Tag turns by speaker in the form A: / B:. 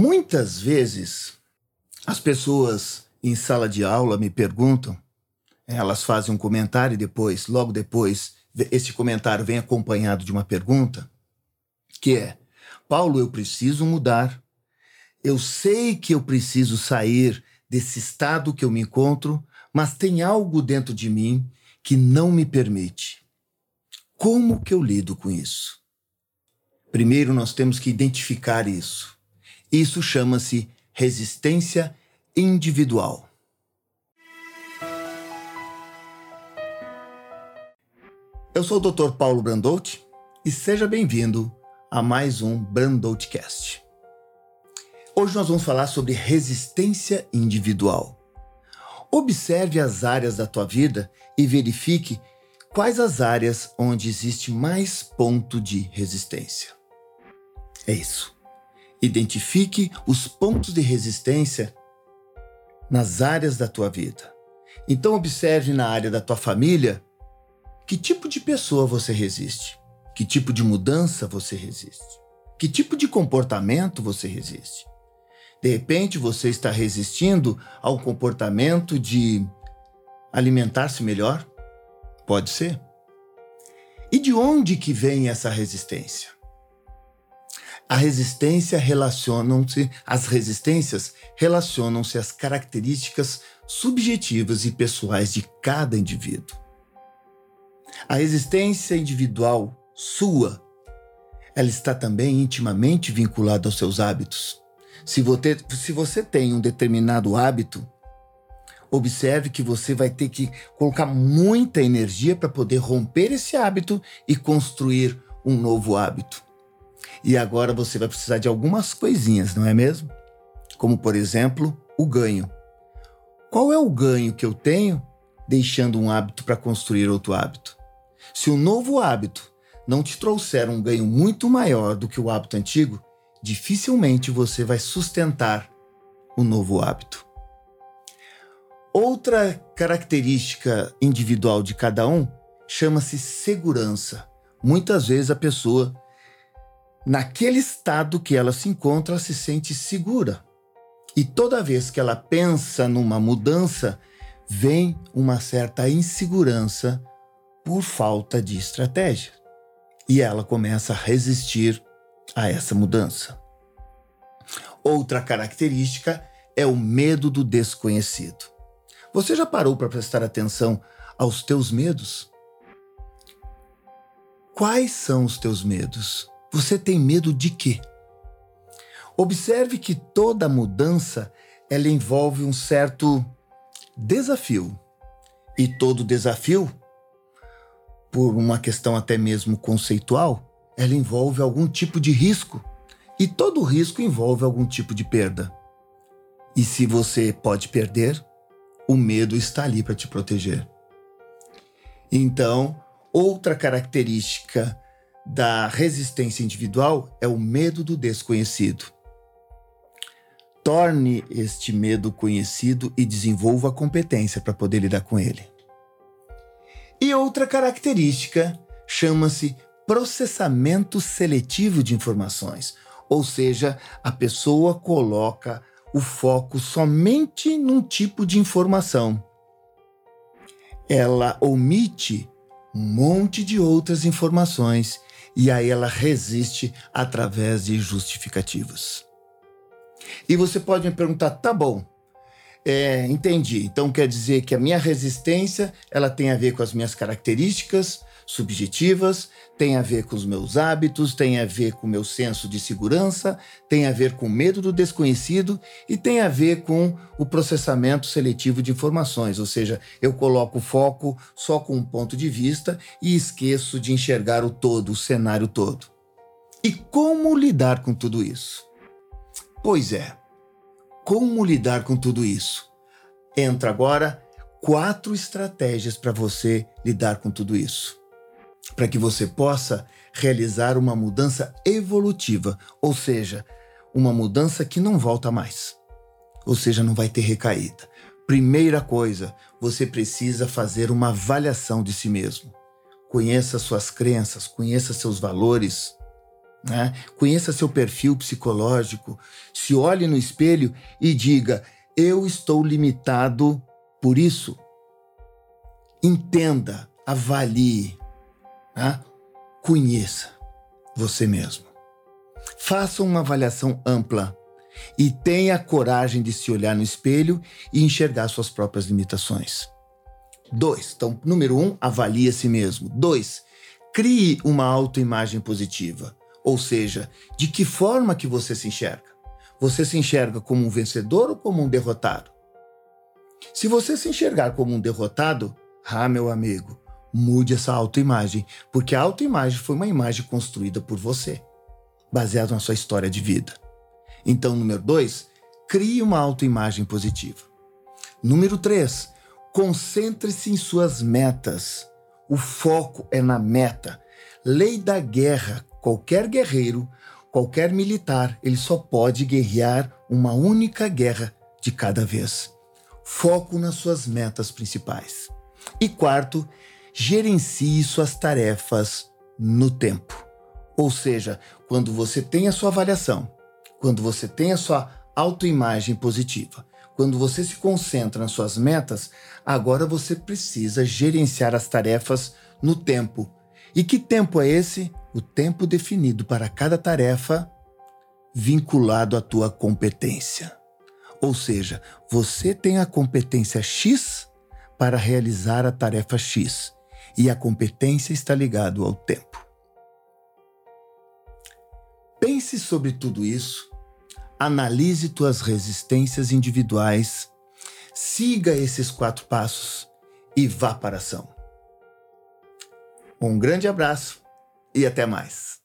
A: Muitas vezes as pessoas em sala de aula me perguntam, elas fazem um comentário e depois, logo depois, esse comentário vem acompanhado de uma pergunta, que é: Paulo, eu preciso mudar. Eu sei que eu preciso sair desse estado que eu me encontro, mas tem algo dentro de mim que não me permite. Como que eu lido com isso? Primeiro, nós temos que identificar isso. Isso chama-se resistência individual. Eu sou o Dr. Paulo Brandout e seja bem-vindo a mais um Brandoutcast. Hoje nós vamos falar sobre resistência individual. Observe as áreas da tua vida e verifique quais as áreas onde existe mais ponto de resistência. É isso. Identifique os pontos de resistência nas áreas da tua vida. Então, observe na área da tua família que tipo de pessoa você resiste, que tipo de mudança você resiste, que tipo de comportamento você resiste. De repente, você está resistindo ao comportamento de alimentar-se melhor? Pode ser. E de onde que vem essa resistência? A resistência relacionam-se, as resistências relacionam-se às características subjetivas e pessoais de cada indivíduo. A resistência individual sua, ela está também intimamente vinculada aos seus hábitos. Se você, se você tem um determinado hábito, observe que você vai ter que colocar muita energia para poder romper esse hábito e construir um novo hábito. E agora você vai precisar de algumas coisinhas, não é mesmo? Como, por exemplo, o ganho. Qual é o ganho que eu tenho deixando um hábito para construir outro hábito? Se o novo hábito não te trouxer um ganho muito maior do que o hábito antigo, dificilmente você vai sustentar o novo hábito. Outra característica individual de cada um chama-se segurança. Muitas vezes a pessoa naquele estado que ela se encontra, ela se sente segura. E toda vez que ela pensa numa mudança, vem uma certa insegurança por falta de estratégia. E ela começa a resistir a essa mudança. Outra característica é o medo do desconhecido. Você já parou para prestar atenção aos teus medos? Quais são os teus medos? Você tem medo de quê? Observe que toda mudança ela envolve um certo desafio. E todo desafio, por uma questão até mesmo conceitual, ela envolve algum tipo de risco. E todo risco envolve algum tipo de perda. E se você pode perder, o medo está ali para te proteger. Então, outra característica da resistência individual é o medo do desconhecido. Torne este medo conhecido e desenvolva a competência para poder lidar com ele. E outra característica chama-se processamento seletivo de informações, ou seja, a pessoa coloca o foco somente num tipo de informação. Ela omite um monte de outras informações e aí ela resiste através de justificativas. E você pode me perguntar, tá bom, é, entendi. Então quer dizer que a minha resistência ela tem a ver com as minhas características subjetivas, tem a ver com os meus hábitos, tem a ver com o meu senso de segurança, tem a ver com o medo do desconhecido e tem a ver com o processamento seletivo de informações, ou seja, eu coloco o foco só com um ponto de vista e esqueço de enxergar o todo, o cenário todo. E como lidar com tudo isso? Pois é, como lidar com tudo isso? Entra agora quatro estratégias para você lidar com tudo isso para que você possa realizar uma mudança evolutiva, ou seja, uma mudança que não volta mais. Ou seja, não vai ter recaída. Primeira coisa, você precisa fazer uma avaliação de si mesmo. Conheça suas crenças, conheça seus valores Né? Conheça seu perfil psicológico, se olhe no espelho e diga: Eu estou limitado por isso. Entenda, avalie, né? conheça você mesmo. Faça uma avaliação ampla e tenha a coragem de se olhar no espelho e enxergar suas próprias limitações. Dois, então, número um, avalie a si mesmo. Dois, crie uma autoimagem positiva. Ou seja, de que forma que você se enxerga? Você se enxerga como um vencedor ou como um derrotado? Se você se enxergar como um derrotado, ah, meu amigo, mude essa autoimagem, porque a autoimagem foi uma imagem construída por você, baseada na sua história de vida. Então, número dois, crie uma autoimagem positiva. Número três, concentre-se em suas metas. O foco é na meta. Lei da guerra Qualquer guerreiro, qualquer militar, ele só pode guerrear uma única guerra de cada vez. Foco nas suas metas principais. E quarto, gerencie suas tarefas no tempo. Ou seja, quando você tem a sua avaliação, quando você tem a sua autoimagem positiva, quando você se concentra nas suas metas, agora você precisa gerenciar as tarefas no tempo. E que tempo é esse? o tempo definido para cada tarefa vinculado à tua competência. Ou seja, você tem a competência X para realizar a tarefa X e a competência está ligado ao tempo. Pense sobre tudo isso, analise tuas resistências individuais, siga esses quatro passos e vá para a ação. Um grande abraço e até mais.